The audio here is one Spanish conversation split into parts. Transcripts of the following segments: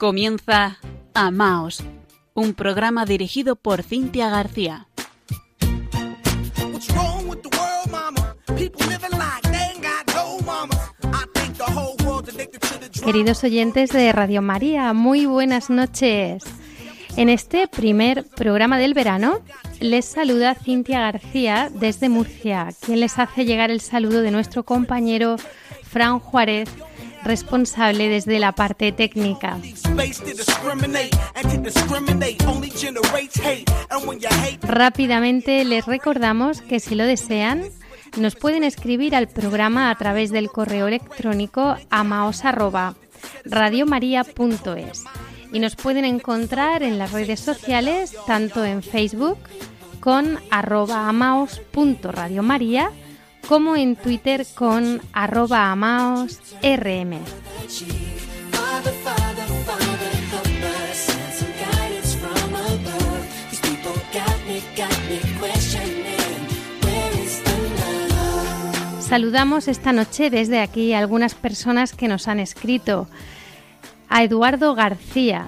Comienza Amaos, un programa dirigido por Cintia García. Queridos oyentes de Radio María, muy buenas noches. En este primer programa del verano les saluda Cintia García desde Murcia, quien les hace llegar el saludo de nuestro compañero Fran Juárez responsable desde la parte técnica. Rápidamente les recordamos que si lo desean, nos pueden escribir al programa a través del correo electrónico amaos@radiomaria.es y nos pueden encontrar en las redes sociales tanto en Facebook con arroba como en Twitter con arroba amaosrm. Saludamos esta noche desde aquí a algunas personas que nos han escrito. A Eduardo García,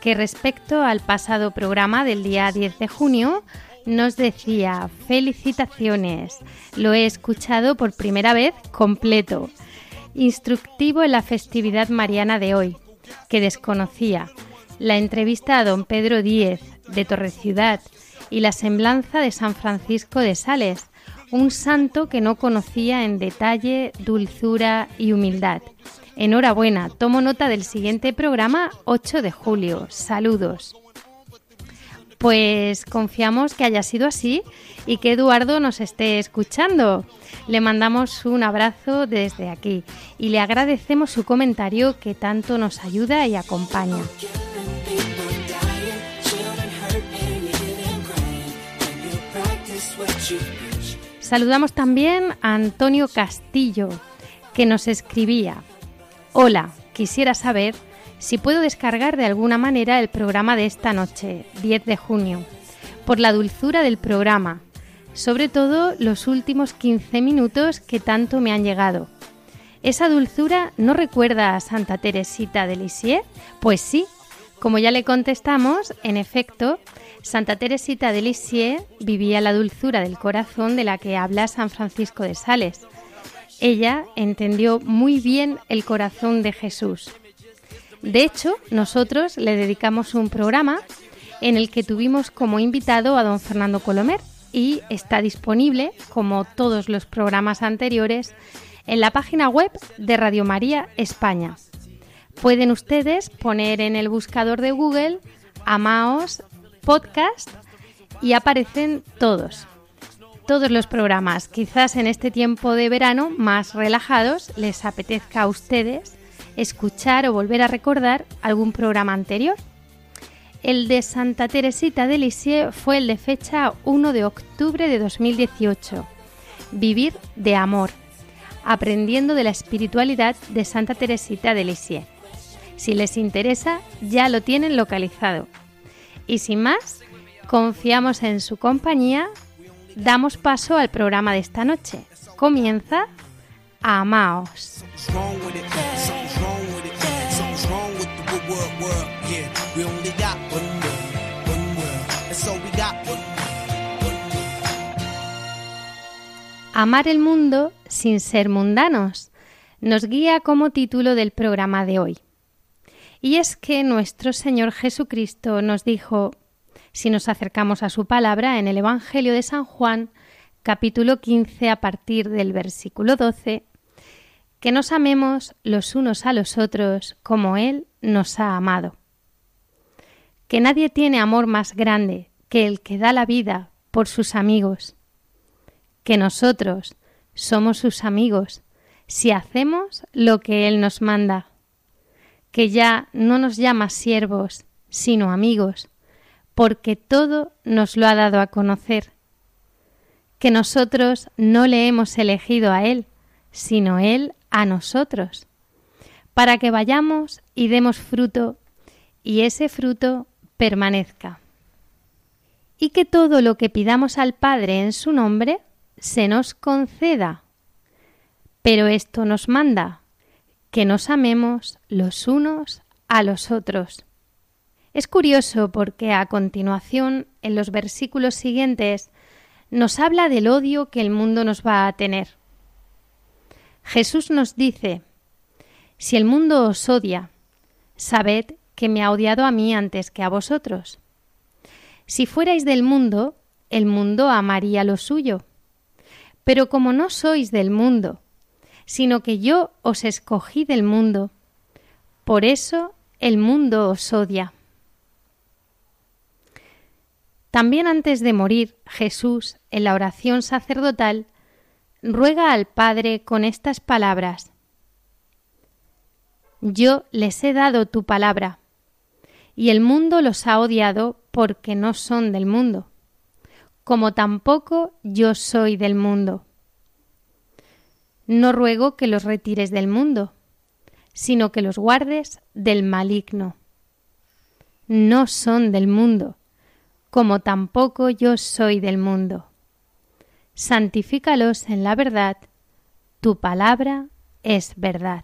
que respecto al pasado programa del día 10 de junio nos decía, felicitaciones, lo he escuchado por primera vez completo, instructivo en la festividad mariana de hoy, que desconocía, la entrevista a don Pedro Díez de Torreciudad y la semblanza de San Francisco de Sales, un santo que no conocía en detalle, dulzura y humildad. Enhorabuena, tomo nota del siguiente programa 8 de julio. Saludos. Pues confiamos que haya sido así y que Eduardo nos esté escuchando. Le mandamos un abrazo desde aquí y le agradecemos su comentario que tanto nos ayuda y acompaña. Saludamos también a Antonio Castillo, que nos escribía, Hola, quisiera saber si puedo descargar de alguna manera el programa de esta noche, 10 de junio, por la dulzura del programa, sobre todo los últimos 15 minutos que tanto me han llegado. ¿Esa dulzura no recuerda a Santa Teresita de Lisieux? Pues sí, como ya le contestamos, en efecto, Santa Teresita de Lisieux vivía la dulzura del corazón de la que habla San Francisco de Sales. Ella entendió muy bien el corazón de Jesús de hecho, nosotros le dedicamos un programa en el que tuvimos como invitado a don Fernando Colomer y está disponible, como todos los programas anteriores, en la página web de Radio María España. Pueden ustedes poner en el buscador de Google Amaos Podcast y aparecen todos. Todos los programas, quizás en este tiempo de verano más relajados, les apetezca a ustedes escuchar o volver a recordar algún programa anterior. El de Santa Teresita de Lisieux fue el de fecha 1 de octubre de 2018. Vivir de amor, aprendiendo de la espiritualidad de Santa Teresita de Lisieux. Si les interesa, ya lo tienen localizado. Y sin más, confiamos en su compañía, damos paso al programa de esta noche. Comienza Amaos. Amar el mundo sin ser mundanos nos guía como título del programa de hoy. Y es que nuestro Señor Jesucristo nos dijo, si nos acercamos a su palabra en el Evangelio de San Juan, capítulo 15, a partir del versículo 12, que nos amemos los unos a los otros como Él nos ha amado. Que nadie tiene amor más grande que el que da la vida por sus amigos. Que nosotros somos sus amigos si hacemos lo que Él nos manda, que ya no nos llama siervos, sino amigos, porque todo nos lo ha dado a conocer, que nosotros no le hemos elegido a Él, sino Él a nosotros, para que vayamos y demos fruto y ese fruto permanezca. Y que todo lo que pidamos al Padre en su nombre, se nos conceda. Pero esto nos manda que nos amemos los unos a los otros. Es curioso porque a continuación, en los versículos siguientes, nos habla del odio que el mundo nos va a tener. Jesús nos dice, Si el mundo os odia, sabed que me ha odiado a mí antes que a vosotros. Si fuerais del mundo, el mundo amaría lo suyo. Pero como no sois del mundo, sino que yo os escogí del mundo, por eso el mundo os odia. También antes de morir, Jesús, en la oración sacerdotal, ruega al Padre con estas palabras. Yo les he dado tu palabra, y el mundo los ha odiado porque no son del mundo, como tampoco yo soy del mundo. No ruego que los retires del mundo, sino que los guardes del maligno. No son del mundo, como tampoco yo soy del mundo. Santifícalos en la verdad, tu palabra es verdad.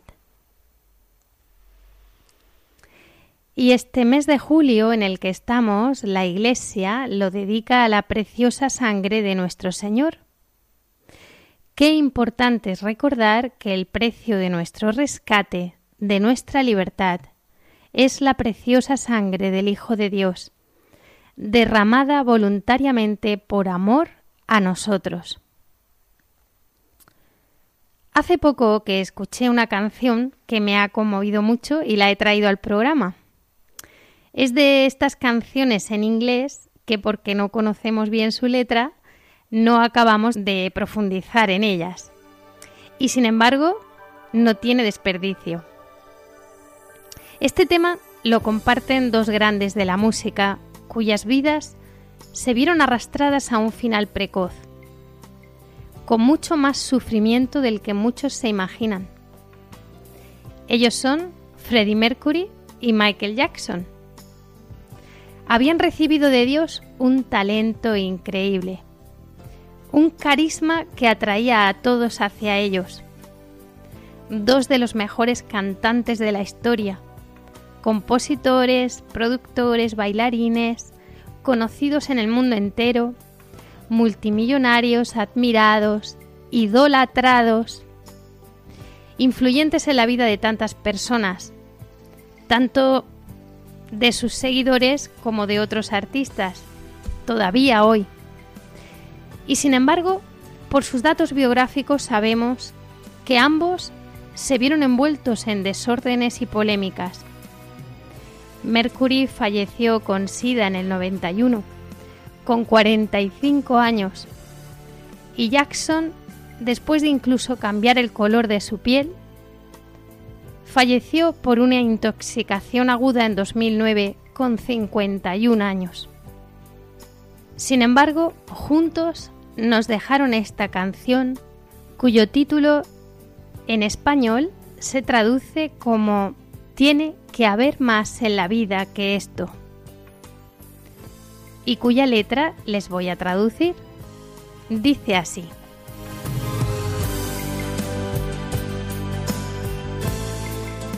Y este mes de julio en el que estamos, la Iglesia lo dedica a la preciosa sangre de nuestro Señor. Qué importante es recordar que el precio de nuestro rescate, de nuestra libertad, es la preciosa sangre del Hijo de Dios, derramada voluntariamente por amor a nosotros. Hace poco que escuché una canción que me ha conmovido mucho y la he traído al programa. Es de estas canciones en inglés que porque no conocemos bien su letra, no acabamos de profundizar en ellas. Y sin embargo, no tiene desperdicio. Este tema lo comparten dos grandes de la música, cuyas vidas se vieron arrastradas a un final precoz, con mucho más sufrimiento del que muchos se imaginan. Ellos son Freddie Mercury y Michael Jackson habían recibido de Dios un talento increíble, un carisma que atraía a todos hacia ellos. Dos de los mejores cantantes de la historia, compositores, productores, bailarines, conocidos en el mundo entero, multimillonarios, admirados, idolatrados, influyentes en la vida de tantas personas, tanto de sus seguidores como de otros artistas, todavía hoy. Y sin embargo, por sus datos biográficos sabemos que ambos se vieron envueltos en desórdenes y polémicas. Mercury falleció con SIDA en el 91, con 45 años, y Jackson, después de incluso cambiar el color de su piel, falleció por una intoxicación aguda en 2009 con 51 años. Sin embargo, juntos nos dejaron esta canción cuyo título en español se traduce como Tiene que haber más en la vida que esto y cuya letra les voy a traducir. Dice así.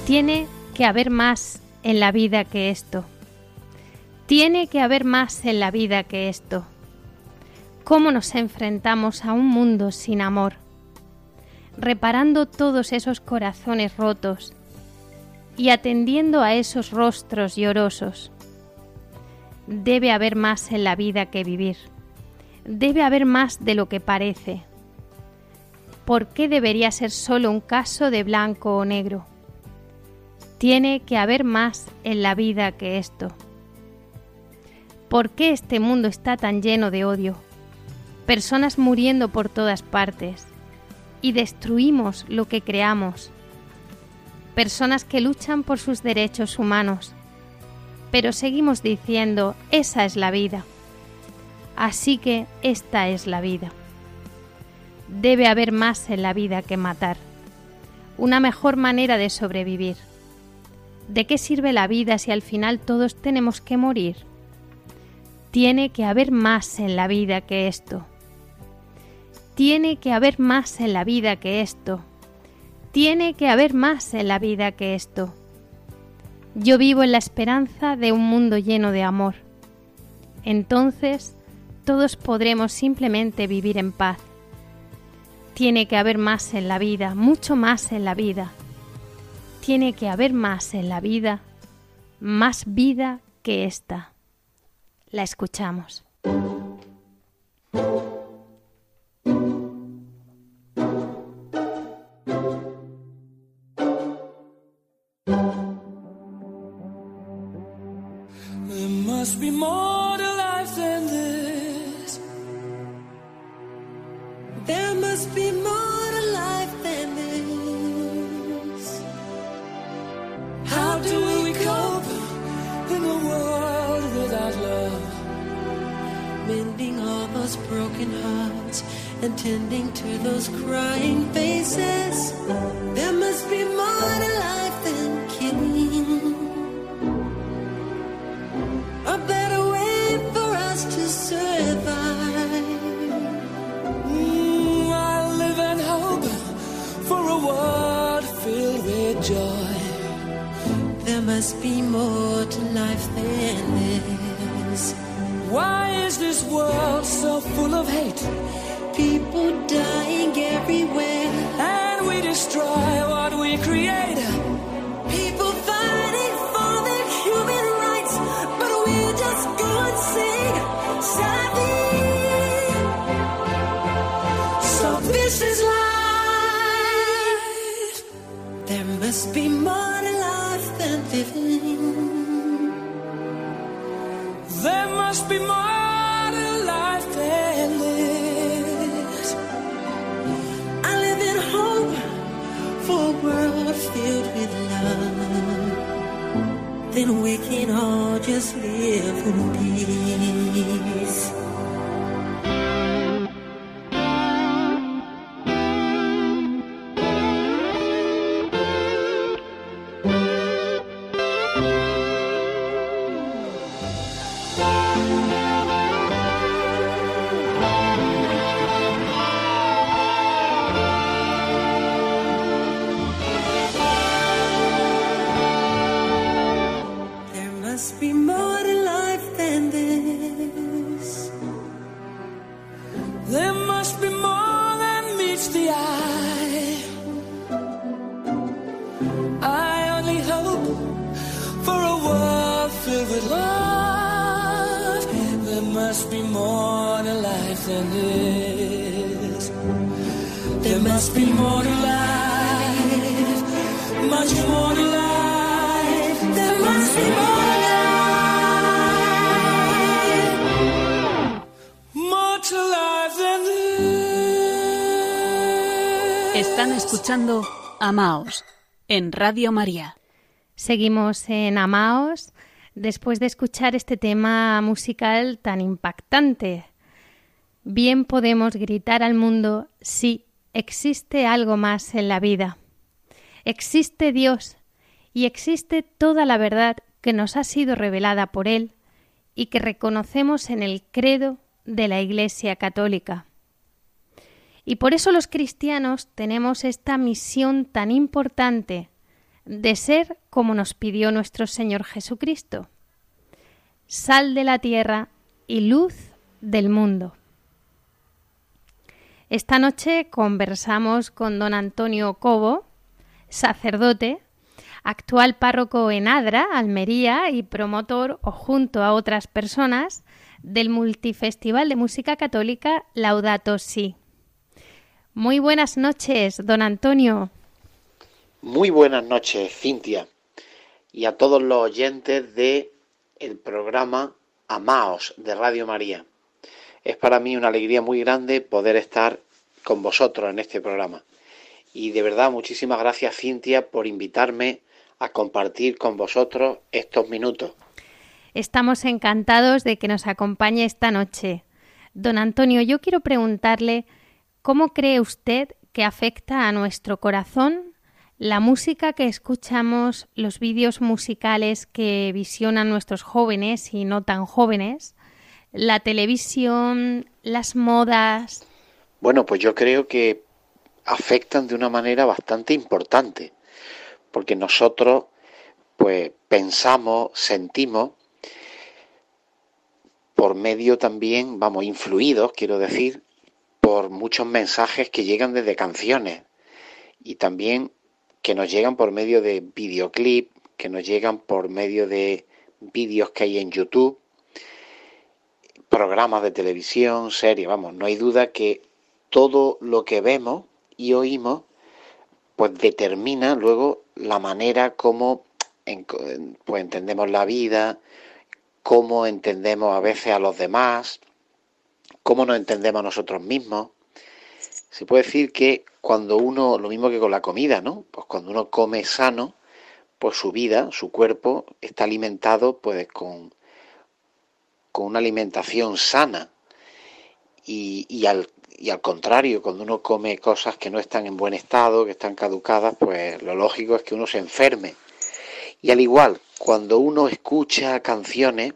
Tiene que haber más en la vida que esto. Tiene que haber más en la vida que esto. ¿Cómo nos enfrentamos a un mundo sin amor? Reparando todos esos corazones rotos y atendiendo a esos rostros llorosos. Debe haber más en la vida que vivir. Debe haber más de lo que parece. ¿Por qué debería ser solo un caso de blanco o negro? Tiene que haber más en la vida que esto. ¿Por qué este mundo está tan lleno de odio? Personas muriendo por todas partes y destruimos lo que creamos. Personas que luchan por sus derechos humanos, pero seguimos diciendo, esa es la vida. Así que esta es la vida. Debe haber más en la vida que matar, una mejor manera de sobrevivir. ¿De qué sirve la vida si al final todos tenemos que morir? Tiene que haber más en la vida que esto. Tiene que haber más en la vida que esto. Tiene que haber más en la vida que esto. Yo vivo en la esperanza de un mundo lleno de amor. Entonces, todos podremos simplemente vivir en paz. Tiene que haber más en la vida, mucho más en la vida. Tiene que haber más en la vida, más vida que esta. La escuchamos. and tending to those crying faces. There must be more to life than killing. A better way for us to survive. Mm, I live in hope for a world filled with joy. There must be more to life than this. Why is this world so full of hate? when we can all just live in peace. En Radio María. Seguimos en Amaos después de escuchar este tema musical tan impactante. Bien podemos gritar al mundo, sí, existe algo más en la vida. Existe Dios y existe toda la verdad que nos ha sido revelada por Él y que reconocemos en el credo de la Iglesia Católica. Y por eso los cristianos tenemos esta misión tan importante de ser como nos pidió nuestro Señor Jesucristo, sal de la tierra y luz del mundo. Esta noche conversamos con don Antonio Cobo, sacerdote, actual párroco en Adra, Almería, y promotor, o junto a otras personas, del Multifestival de Música Católica Laudato Si. Muy buenas noches, don Antonio. Muy buenas noches, Cintia, y a todos los oyentes de el programa Amaos de Radio María. Es para mí una alegría muy grande poder estar con vosotros en este programa. Y de verdad, muchísimas gracias, Cintia, por invitarme a compartir con vosotros estos minutos. Estamos encantados de que nos acompañe esta noche. Don Antonio, yo quiero preguntarle ¿Cómo cree usted que afecta a nuestro corazón la música que escuchamos, los vídeos musicales que visionan nuestros jóvenes y no tan jóvenes, la televisión, las modas? Bueno, pues yo creo que afectan de una manera bastante importante, porque nosotros pues pensamos, sentimos, por medio también, vamos, influidos, quiero decir, por muchos mensajes que llegan desde canciones y también que nos llegan por medio de videoclip, que nos llegan por medio de vídeos que hay en YouTube, programas de televisión, series, vamos, no hay duda que todo lo que vemos y oímos pues determina luego la manera como pues entendemos la vida, cómo entendemos a veces a los demás, cómo nos entendemos nosotros mismos. Se puede decir que cuando uno, lo mismo que con la comida, ¿no? Pues cuando uno come sano, pues su vida, su cuerpo está alimentado pues con, con una alimentación sana. Y, y, al, y al contrario, cuando uno come cosas que no están en buen estado, que están caducadas, pues lo lógico es que uno se enferme. Y al igual, cuando uno escucha canciones,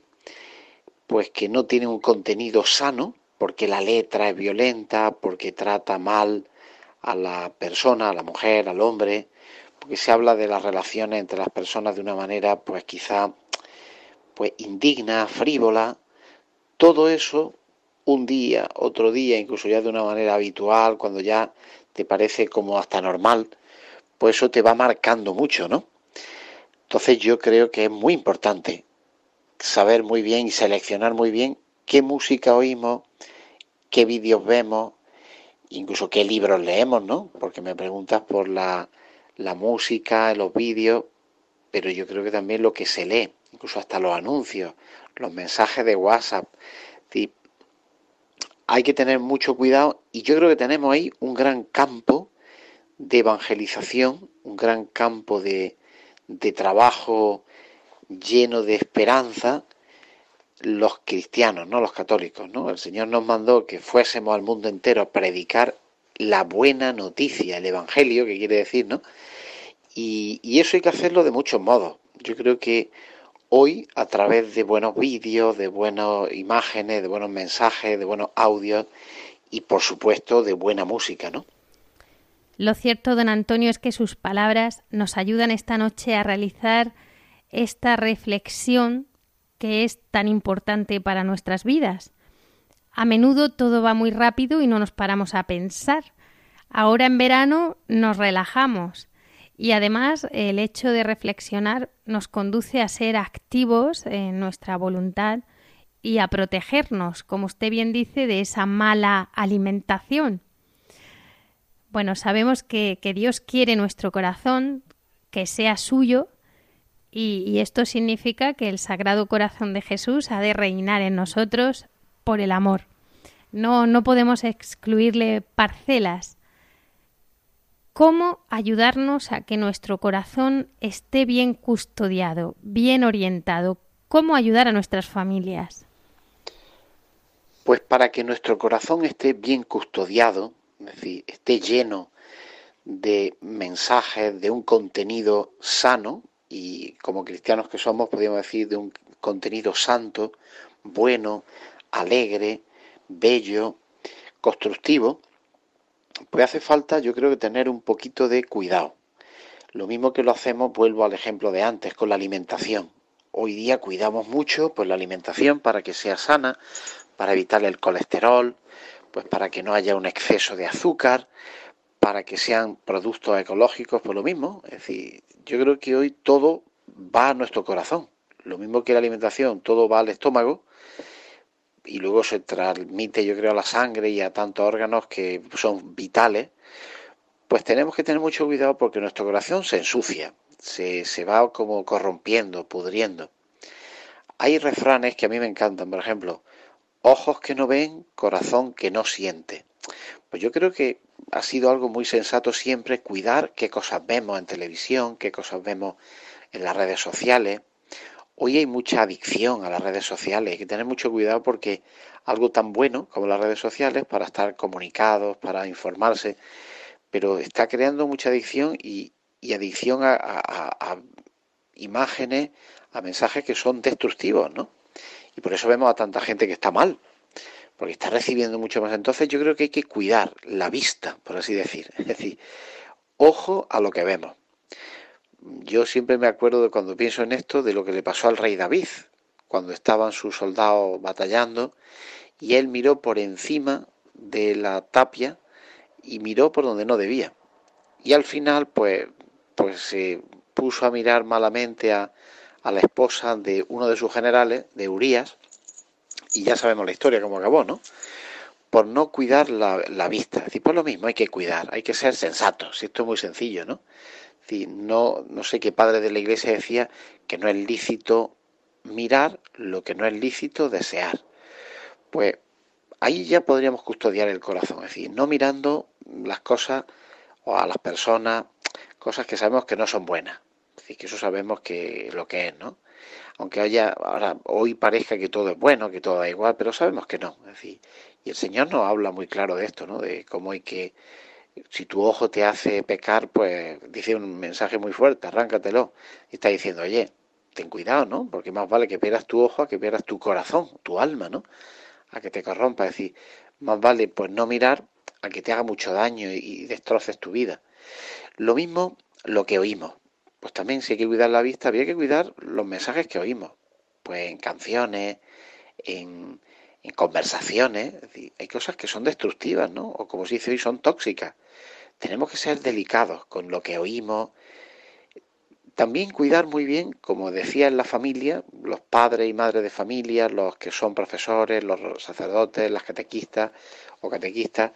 pues que no tienen un contenido sano, porque la letra es violenta, porque trata mal a la persona, a la mujer, al hombre, porque se habla de las relaciones entre las personas de una manera pues quizá pues indigna, frívola, todo eso un día, otro día, incluso ya de una manera habitual, cuando ya te parece como hasta normal, pues eso te va marcando mucho, ¿no? Entonces yo creo que es muy importante saber muy bien y seleccionar muy bien qué música oímos, qué vídeos vemos, incluso qué libros leemos, ¿no? Porque me preguntas por la, la música, los vídeos, pero yo creo que también lo que se lee, incluso hasta los anuncios, los mensajes de WhatsApp. Hay que tener mucho cuidado y yo creo que tenemos ahí un gran campo de evangelización, un gran campo de, de trabajo lleno de esperanza los cristianos, no los católicos, ¿no? El Señor nos mandó que fuésemos al mundo entero a predicar la buena noticia, el Evangelio, que quiere decir, ¿no? Y, y, eso hay que hacerlo de muchos modos. Yo creo que hoy, a través de buenos vídeos, de buenas imágenes, de buenos mensajes, de buenos audios y, por supuesto, de buena música, ¿no? Lo cierto, don Antonio, es que sus palabras nos ayudan esta noche a realizar esta reflexión que es tan importante para nuestras vidas. A menudo todo va muy rápido y no nos paramos a pensar. Ahora en verano nos relajamos y además el hecho de reflexionar nos conduce a ser activos en nuestra voluntad y a protegernos, como usted bien dice, de esa mala alimentación. Bueno, sabemos que, que Dios quiere nuestro corazón, que sea suyo, y, esto significa que el Sagrado Corazón de Jesús ha de reinar en nosotros por el amor. No, no podemos excluirle parcelas. ¿Cómo ayudarnos a que nuestro corazón esté bien custodiado, bien orientado? ¿Cómo ayudar a nuestras familias? Pues para que nuestro corazón esté bien custodiado, es decir, esté lleno de mensajes, de un contenido sano, y como cristianos que somos, podríamos decir, de un contenido santo, bueno, alegre, bello, constructivo, pues hace falta, yo creo que tener un poquito de cuidado. Lo mismo que lo hacemos, vuelvo al ejemplo de antes, con la alimentación. Hoy día cuidamos mucho pues la alimentación para que sea sana, para evitar el colesterol, pues para que no haya un exceso de azúcar, para que sean productos ecológicos, pues lo mismo. Es decir, yo creo que hoy todo va a nuestro corazón. Lo mismo que la alimentación, todo va al estómago y luego se transmite, yo creo, a la sangre y a tantos órganos que son vitales. Pues tenemos que tener mucho cuidado porque nuestro corazón se ensucia, se, se va como corrompiendo, pudriendo. Hay refranes que a mí me encantan, por ejemplo, ojos que no ven, corazón que no siente. Pues yo creo que ha sido algo muy sensato siempre cuidar qué cosas vemos en televisión, qué cosas vemos en las redes sociales. Hoy hay mucha adicción a las redes sociales, hay que tener mucho cuidado porque algo tan bueno como las redes sociales para estar comunicados, para informarse, pero está creando mucha adicción y, adicción a, a, imágenes, a mensajes que son destructivos, ¿no? Y por eso vemos a tanta gente que está mal, porque está recibiendo mucho más. Entonces yo creo que hay que cuidar la vista, por así decir. Es decir, ojo a lo que vemos. yo siempre me acuerdo de cuando pienso en esto de lo que le pasó al rey David, cuando estaban sus soldados batallando y él miró por encima de la tapia y miró por donde no debía. Y al final, pues, pues se puso a mirar malamente a, a la esposa de uno de sus generales, de Urias, y ya sabemos la historia cómo acabó, ¿no? Por no cuidar la, vista. Es decir, por lo mismo hay que cuidar, hay que ser sensatos. Esto es muy sencillo, ¿no? no, no sé qué padre de la iglesia decía que no es lícito mirar lo que no es lícito desear. Pues ahí ya podríamos custodiar el corazón, es decir, no mirando las cosas o a las personas, cosas que sabemos que no son buenas. Es decir, que eso sabemos que lo que es, ¿no? Aunque haya, ahora, hoy parezca que todo es bueno, que todo da igual, pero sabemos que no. Es decir, y el Señor nos habla muy claro de esto, ¿no? De cómo hay que si tu ojo te hace pecar, pues dice un mensaje muy fuerte, arráncatelo. Y está diciendo, oye, ten cuidado, ¿no? Porque más vale que pierdas tu ojo a que pierdas tu corazón, tu alma, ¿no? A que te corrompa. Es decir, más vale pues no mirar a que te haga mucho daño y destroces tu vida. Lo mismo lo que oímos. Pues también si hay que cuidar la vista, había que cuidar los mensajes que oímos. Pues en canciones, en, conversaciones. hay cosas que son destructivas, ¿no? O como se dice hoy, son tóxicas. Tenemos que ser delicados con lo que oímos. También cuidar muy bien, como decía en la familia, los padres y madres de familia, los que son profesores, los sacerdotes, las catequistas o catequistas,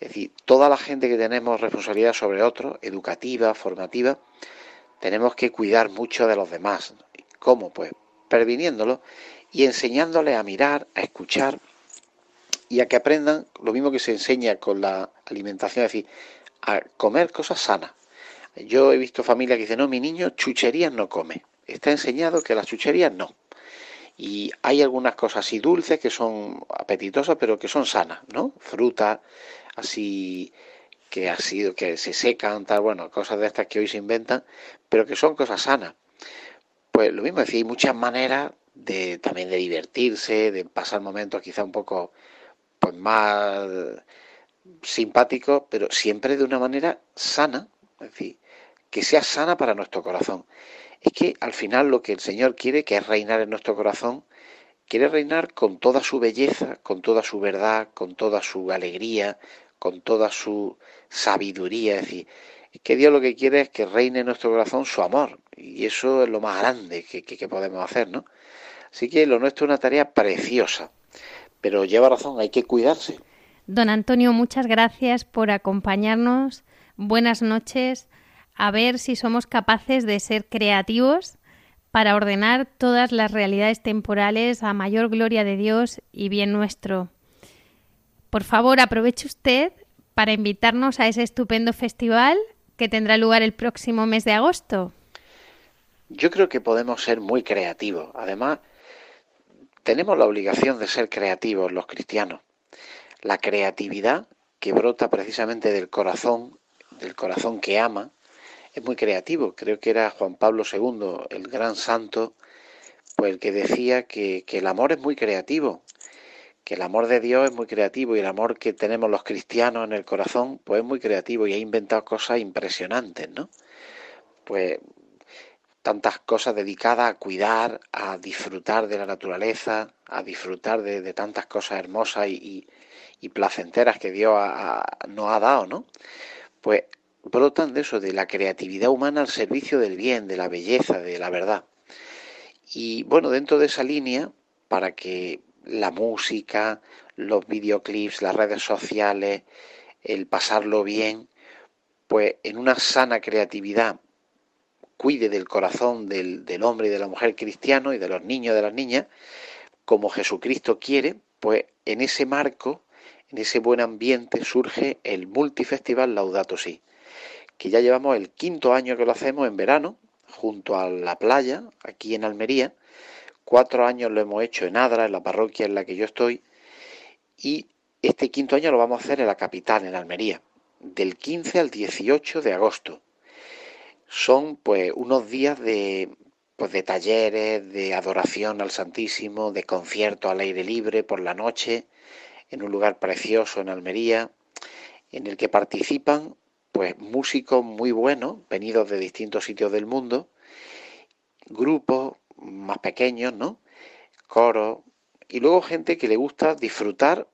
es decir, toda la gente que tenemos responsabilidad sobre otros, educativa, formativa, tenemos que cuidar mucho de los demás. ¿Cómo? Pues previniéndolo y enseñándoles a mirar, a escuchar y a que aprendan lo mismo que se enseña con la alimentación, es decir, a comer cosas sanas. Yo he visto familias que dicen, no, mi niño chucherías no come. Está enseñado que las chucherías no. Y hay algunas cosas así dulces que son apetitosas, pero que son sanas, ¿no? Frutas, así que ha sido que se secan, tal, bueno, cosas de estas que hoy se inventan, pero que son cosas sanas. Pues lo mismo, es decir, hay muchas maneras de también de divertirse, de pasar momentos quizá un poco pues más simpático, pero siempre de una manera sana, es decir, que sea sana para nuestro corazón. Es que al final lo que el Señor quiere, que es reinar en nuestro corazón, quiere reinar con toda su belleza, con toda su verdad, con toda su alegría, con toda su sabiduría. Es decir, que Dios lo que quiere es que reine en nuestro corazón su amor. Y eso es lo más grande que, que podemos hacer, ¿no? Así que lo nuestro es una tarea preciosa. Pero lleva razón, hay que cuidarse. Don Antonio, muchas gracias por acompañarnos. Buenas noches. A ver si somos capaces de ser creativos para ordenar todas las realidades temporales a mayor gloria de Dios y bien nuestro. Por favor, aproveche usted para invitarnos a ese estupendo festival que tendrá lugar el próximo mes de agosto. Yo creo que podemos ser muy creativos. Además, tenemos la obligación de ser creativos los cristianos la creatividad que brota precisamente del corazón, del corazón que ama, es muy creativo. Creo que era Juan Pablo II, el gran santo, pues el que decía que, que el amor es muy creativo, que el amor de Dios es muy creativo y el amor que tenemos los cristianos en el corazón, pues es muy creativo y ha inventado cosas impresionantes, ¿no? Pues tantas cosas dedicadas a cuidar, a disfrutar de la naturaleza, a disfrutar de, tantas cosas hermosas y, y placenteras que Dios nos ha dado, ¿no? Pues brotan de eso, de la creatividad humana al servicio del bien, de la belleza, de la verdad. Y bueno, dentro de esa línea, para que la música, los videoclips, las redes sociales, el pasarlo bien, pues en una sana creatividad cuide del corazón del, del hombre y de la mujer cristiano y de los niños y de las niñas, como Jesucristo quiere, pues en ese marco en ese buen ambiente surge el Multifestival Laudato Si, que ya llevamos el quinto año que lo hacemos en verano, junto a la playa, aquí en Almería. Cuatro años lo hemos hecho en Adra, en la parroquia en la que yo estoy, y este quinto año lo vamos a hacer en la capital, en Almería, del 15 al 18 de agosto. Son pues unos días de, pues, de talleres, de adoración al Santísimo, de conciertos al aire libre por la noche, en un lugar precioso en Almería, en el que participan pues músicos muy buenos, venidos de distintos sitios del mundo, grupos más pequeños, ¿no? Coros, y luego gente que le gusta disfrutar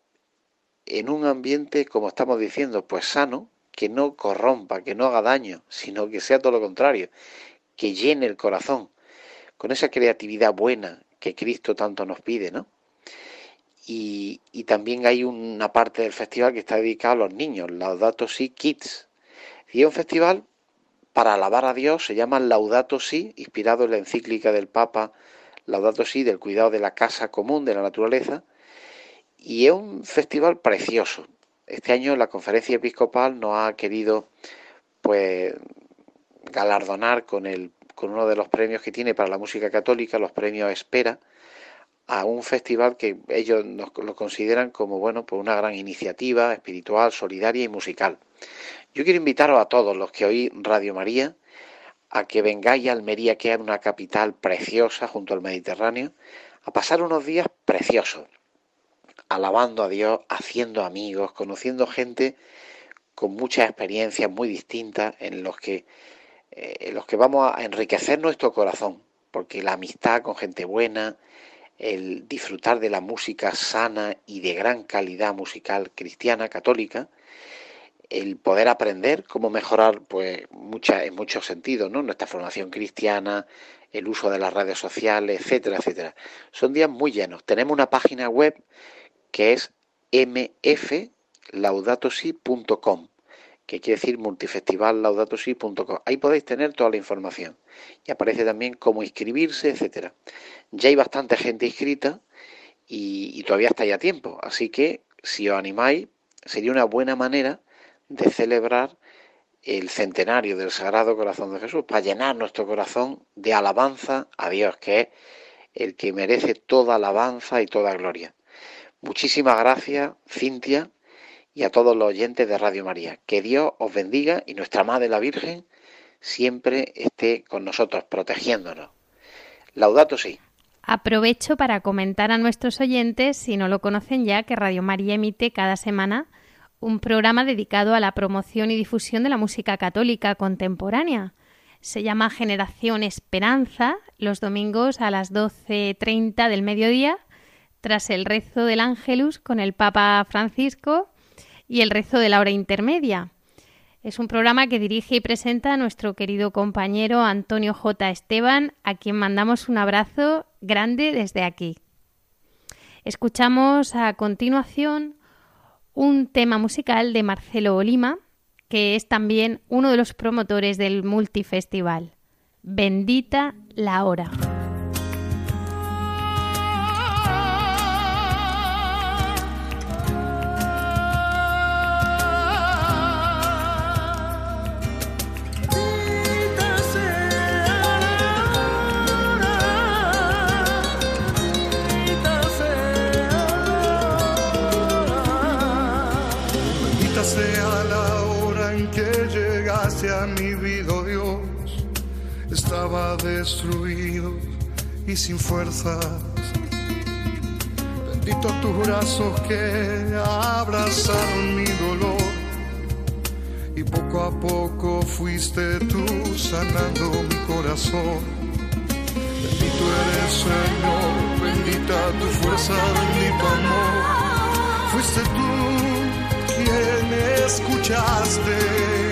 en un ambiente, como estamos diciendo, pues sano, que no corrompa, que no haga daño, sino que sea todo lo contrario, que llene el corazón, con esa creatividad buena que Cristo tanto nos pide, ¿no? Y, y también hay una parte del festival que está dedicada a los niños, Laudato Si Kids. Y es un festival para alabar a Dios, se llama Laudato Si, inspirado en la encíclica del Papa Laudato Si, del cuidado de la casa común, de la naturaleza. Y es un festival precioso. Este año la conferencia episcopal nos ha querido pues galardonar con el con uno de los premios que tiene para la música católica, los premios Espera, a un festival que ellos lo consideran como bueno, pues una gran iniciativa espiritual, solidaria y musical. Yo quiero invitaros a todos los que oí Radio María a que vengáis a Almería, que es una capital preciosa junto al Mediterráneo, a pasar unos días preciosos, alabando a Dios, haciendo amigos, conociendo gente con muchas experiencias muy distintas en los que eh, en los que vamos a enriquecer nuestro corazón, porque la amistad con gente buena, el disfrutar de la música sana y de gran calidad musical cristiana, católica, el poder aprender cómo mejorar pues mucha, en muchos sentidos, ¿no? Nuestra formación cristiana, el uso de las redes sociales, etcétera, etcétera. Son días muy llenos. Tenemos una página web que es mflaudatosi.com que quiere decir multifestivallaudatosí.com. Ahí podéis tener toda la información. Y aparece también cómo inscribirse, etcétera. Ya hay bastante gente inscrita y, todavía está ya tiempo. Así que si os animáis, sería una buena manera de celebrar el centenario del Sagrado Corazón de Jesús, para llenar nuestro corazón de alabanza a Dios, que es el que merece toda alabanza y toda gloria. Muchísimas gracias, Cintia, y a todos los oyentes de Radio María. Que Dios os bendiga y nuestra Madre la Virgen siempre esté con nosotros, protegiéndonos. Laudato sí. Aprovecho para comentar a nuestros oyentes, si no lo conocen ya, que Radio María emite cada semana un programa dedicado a la promoción y difusión de la música católica contemporánea. Se llama Generación Esperanza, los domingos a las 12.30 del mediodía, tras el rezo del Ángelus con el Papa Francisco y el rezo de la hora intermedia. Es un programa que dirige y presenta nuestro querido compañero Antonio J. Esteban, a quien mandamos un abrazo grande desde aquí. Escuchamos a continuación un tema musical de Marcelo Olima, que es también uno de los promotores del Multifestival. Bendita la hora. Estaba destruido y sin fuerzas. Bendito tus brazos que abrazaron mi dolor y poco a poco fuiste tú sanando mi corazón. Bendito eres Señor, bendita tu fuerza, bendito amor. Fuiste tú quien escuchaste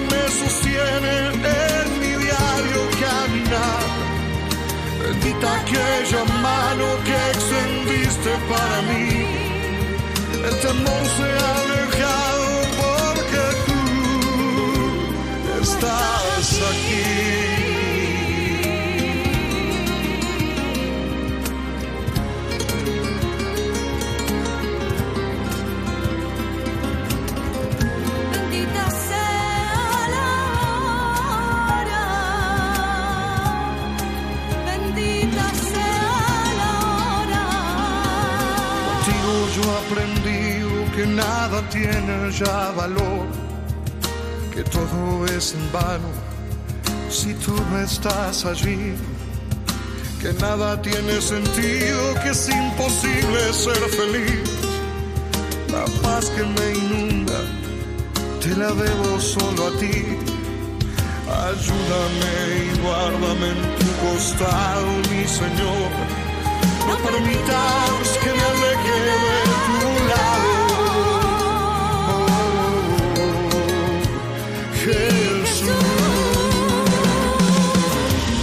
me sostiene en mi diario caminar. Bendita aquella mano que extendiste para mí, el temor se ha alejado porque tú estás aquí. Nada tiene ya valor, que todo es en vano si tú no estás allí, que nada tiene sentido, que es imposible ser feliz. La paz que me inunda, te la debo solo a ti. Ayúdame y guárdame en tu costado, mi Señor. No permitas que me aleje de tu lado. Jesús.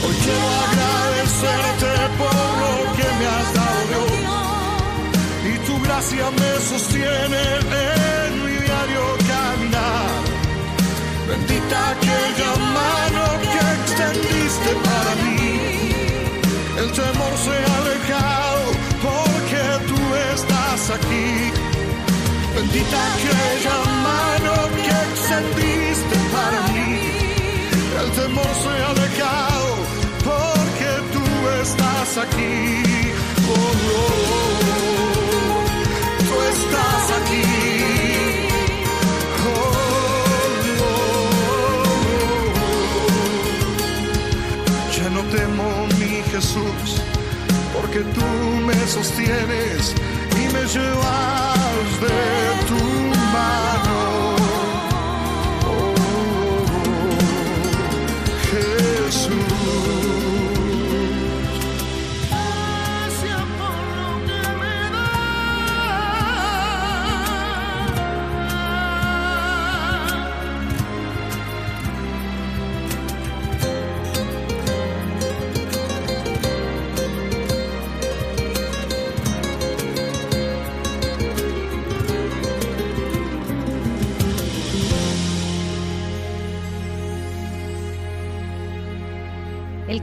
Hoy quiero agradecerte por lo que me has dado. Y tu gracia me sostiene en mi diario caminar. Bendita aquella mano que extendiste para mí. El temor se ha alejado porque tú estás aquí. Bendita aquella mano que extendiste para mí. El temor se ha alejado porque tú estás aquí. Oh, oh, oh. tú estás Porque tú me sostienes y me llevas de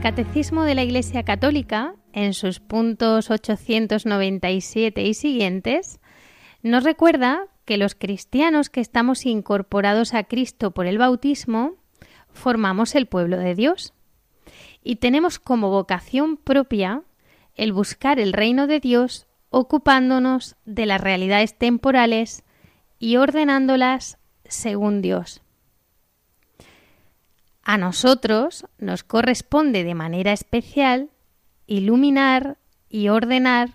Catecismo de la Iglesia Católica, en sus puntos 897 y siguientes, nos recuerda que los cristianos que estamos incorporados a Cristo por el bautismo formamos el pueblo de Dios y tenemos como vocación propia el buscar el reino de Dios ocupándonos de las realidades temporales y ordenándolas según Dios. A nosotros nos corresponde de manera especial iluminar y ordenar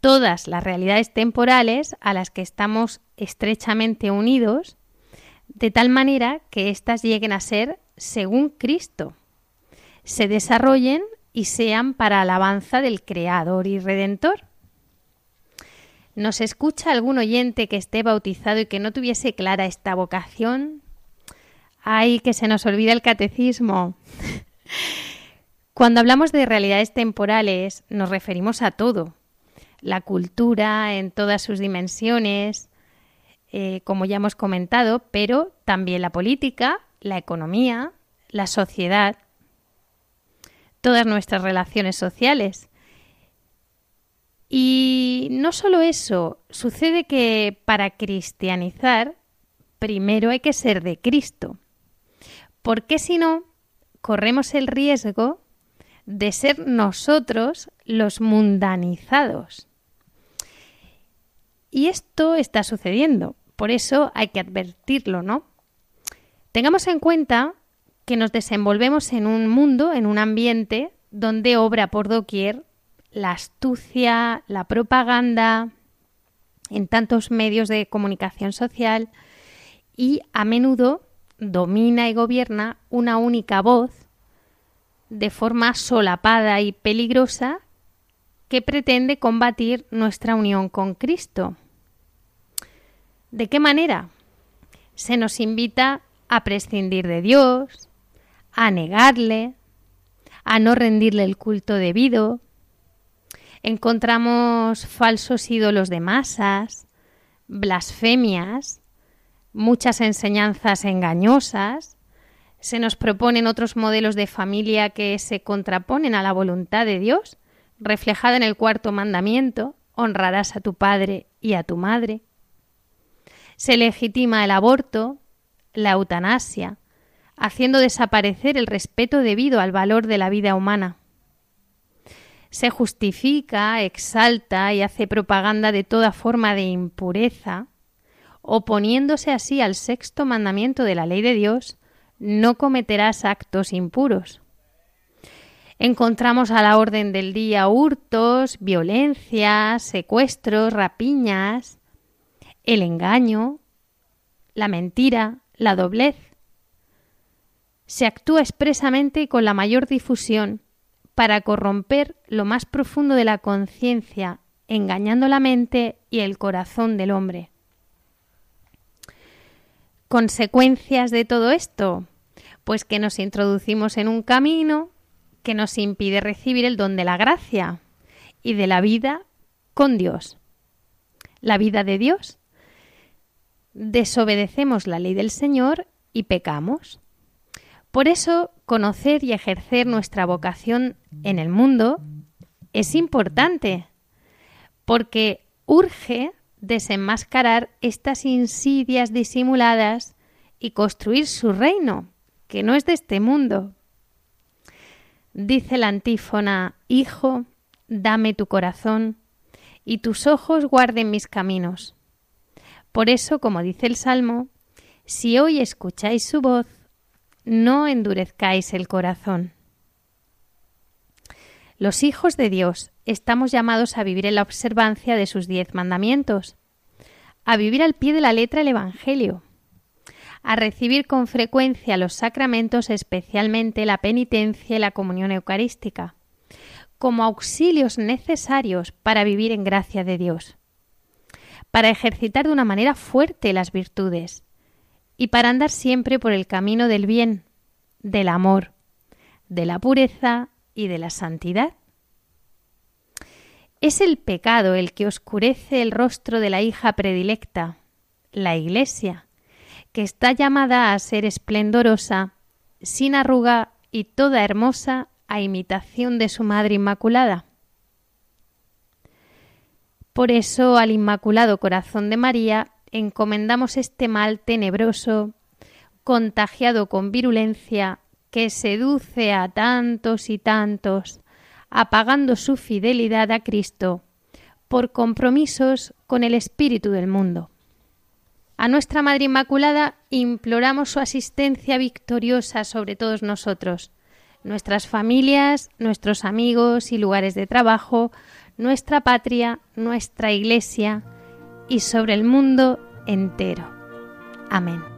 todas las realidades temporales a las que estamos estrechamente unidos, de tal manera que éstas lleguen a ser según Cristo, se desarrollen y sean para alabanza del Creador y Redentor. ¿Nos escucha algún oyente que esté bautizado y que no tuviese clara esta vocación? ¡Ay, que se nos olvida el catecismo! Cuando hablamos de realidades temporales nos referimos a todo. La cultura en todas sus dimensiones, eh, como ya hemos comentado, pero también la política, la economía, la sociedad, todas nuestras relaciones sociales. Y no solo eso, sucede que para cristianizar primero hay que ser de Cristo, porque si no, corremos el riesgo de ser nosotros los mundanizados. Y esto está sucediendo, por eso hay que advertirlo, ¿no? Tengamos en cuenta que nos desenvolvemos en un mundo, en un ambiente donde obra por doquier la astucia, la propaganda, en tantos medios de comunicación social y a menudo domina y gobierna una única voz de forma solapada y peligrosa que pretende combatir nuestra unión con Cristo. ¿De qué manera? Se nos invita a prescindir de Dios, a negarle, a no rendirle el culto debido. Encontramos falsos ídolos de masas, blasfemias, muchas enseñanzas engañosas, se nos proponen otros modelos de familia que se contraponen a la voluntad de Dios, reflejada en el cuarto mandamiento, honrarás a tu padre y a tu madre. Se legitima el aborto, la eutanasia, haciendo desaparecer el respeto debido al valor de la vida humana. Se justifica, exalta y hace propaganda de toda forma de impureza, oponiéndose así al sexto mandamiento de la ley de Dios, no cometerás actos impuros. Encontramos a la orden del día hurtos, violencias, secuestros, rapiñas, el engaño, la mentira, la doblez. Se actúa expresamente y con la mayor difusión para corromper lo más profundo de la conciencia, engañando la mente y el corazón del hombre. Consecuencias de todo esto, pues que nos introducimos en un camino que nos impide recibir el don de la gracia y de la vida con Dios. La vida de Dios. Desobedecemos la ley del Señor y pecamos. Por eso, conocer y ejercer nuestra vocación en el mundo es importante, porque urge desenmascarar estas insidias disimuladas y construir su reino, que no es de este mundo, Dice la antífona, Hijo, dame tu corazón, y tus ojos guarden mis caminos. Por eso, como dice el Salmo, si hoy escucháis su voz, no endurezcáis el corazón. Los hijos de Dios estamos llamados a vivir en la observancia de sus diez mandamientos, a vivir al pie de la letra el Evangelio, a recibir con frecuencia los sacramentos, especialmente la penitencia y la comunión eucarística, como auxilios necesarios para vivir en gracia de Dios, para ejercitar de una manera fuerte las virtudes y para andar siempre por el camino del bien, del amor, de la pureza y de la santidad. Es el pecado el que oscurece el rostro de la hija predilecta, la Iglesia, que está llamada a ser esplendorosa, sin arruga y toda hermosa a imitación de su Madre Inmaculada. Por eso al Inmaculado Corazón de María encomendamos este mal tenebroso, contagiado con virulencia, que seduce a tantos y tantos, apagando su fidelidad a Cristo por compromisos con el espíritu del mundo. A nuestra Madre Inmaculada imploramos su asistencia victoriosa sobre todos nosotros, nuestras familias, nuestros amigos y lugares de trabajo, nuestra patria, nuestra Iglesia y sobre el mundo entero. Amén.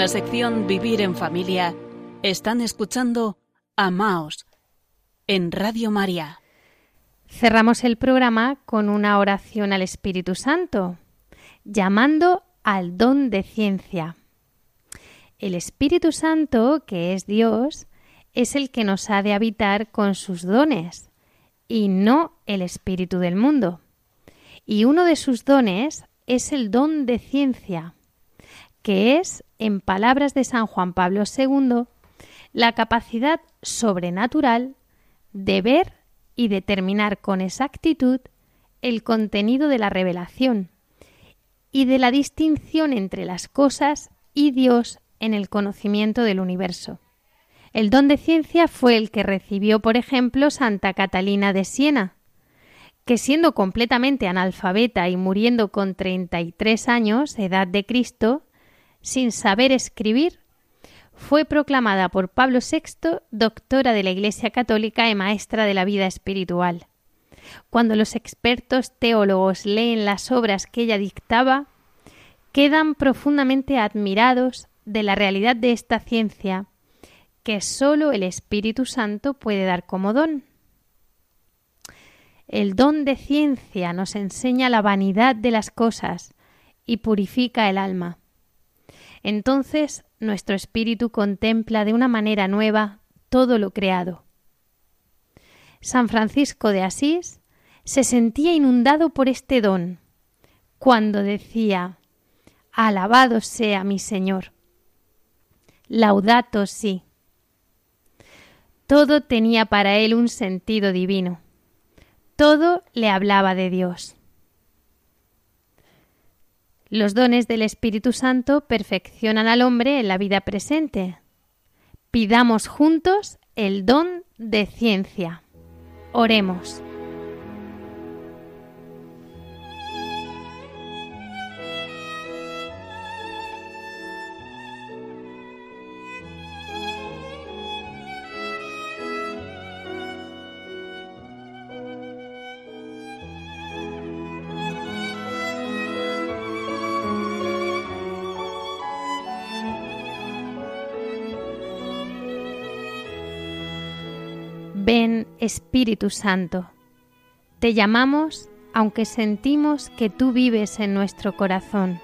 La sección Vivir en Familia están escuchando Amaos en Radio María. Cerramos el programa con una oración al Espíritu Santo, llamando al don de ciencia. El Espíritu Santo, que es Dios, es el que nos ha de habitar con sus dones, y no el Espíritu del mundo. Y uno de sus dones es el don de ciencia, que es, en palabras de San Juan Pablo II, la capacidad sobrenatural de ver y determinar con exactitud el contenido de la revelación y de la distinción entre las cosas y Dios en el conocimiento del universo. El don de ciencia fue el que recibió, por ejemplo, Santa Catalina de Siena, que siendo completamente analfabeta y muriendo con 33 años, edad de Cristo, sin saber escribir, fue proclamada por Pablo VI doctora de la Iglesia Católica y maestra de la vida espiritual. Cuando los expertos teólogos leen las obras que ella dictaba, quedan profundamente admirados de la realidad de esta ciencia que sólo el Espíritu Santo puede dar como don. El don de ciencia nos enseña la vanidad de las cosas y purifica el alma. Entonces nuestro espíritu contempla de una manera nueva todo lo creado. San Francisco de Asís se sentía inundado por este don cuando decía Alabado sea mi Señor. Laudato si. Todo tenía para él un sentido divino. Todo le hablaba de Dios. Los dones del Espíritu Santo perfeccionan al hombre en la vida presente. Pidamos juntos el don de ciencia. Oremos. Espíritu Santo. Te llamamos aunque sentimos que tú vives en nuestro corazón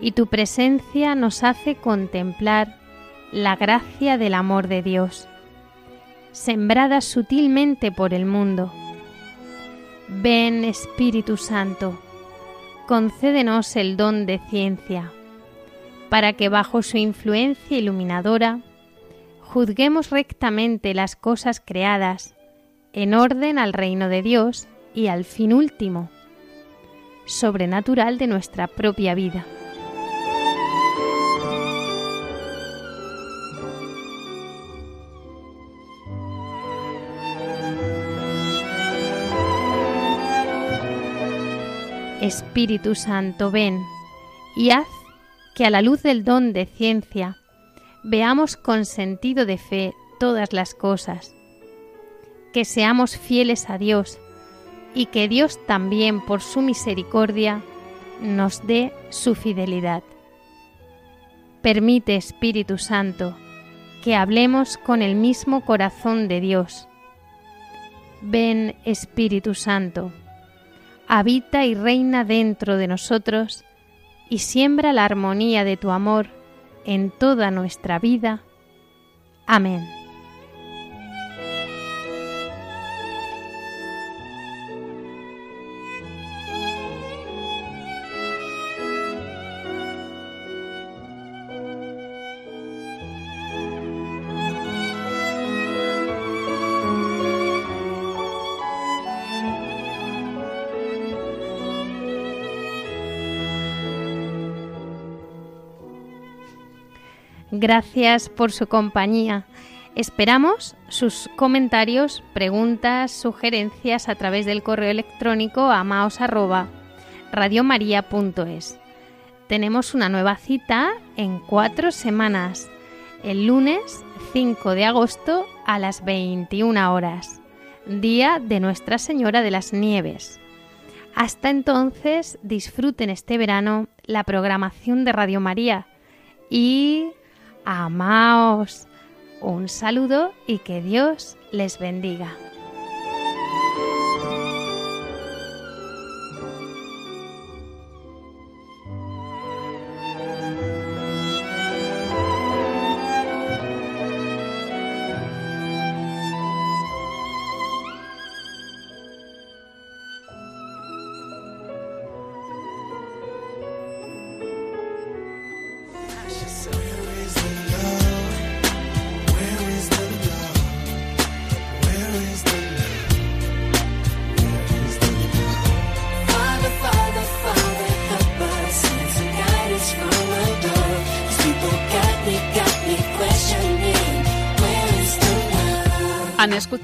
y tu presencia nos hace contemplar la gracia del amor de Dios, sembrada sutilmente por el mundo. Ven Espíritu Santo, concédenos el don de ciencia, para que bajo su influencia iluminadora juzguemos rectamente las cosas creadas en orden al reino de Dios y al fin último, sobrenatural de nuestra propia vida. Espíritu Santo, ven y haz que a la luz del don de ciencia veamos con sentido de fe todas las cosas, que seamos fieles a Dios y que Dios también por su misericordia nos dé su fidelidad. Permite, Espíritu Santo, que hablemos con el mismo corazón de Dios. Ven, Espíritu Santo, habita y reina dentro de nosotros y siembra la armonía de tu amor en toda nuestra vida. Amén. Gracias por su compañía. Esperamos sus comentarios, preguntas, sugerencias a través del correo electrónico amaos@radiomaria.es. Tenemos una nueva cita en cuatro semanas, el lunes 5 de agosto a las 21 horas, día de Nuestra Señora de las Nieves. Hasta entonces disfruten este verano la programación de Radio María y amaos. Un saludo y que Dios les bendiga.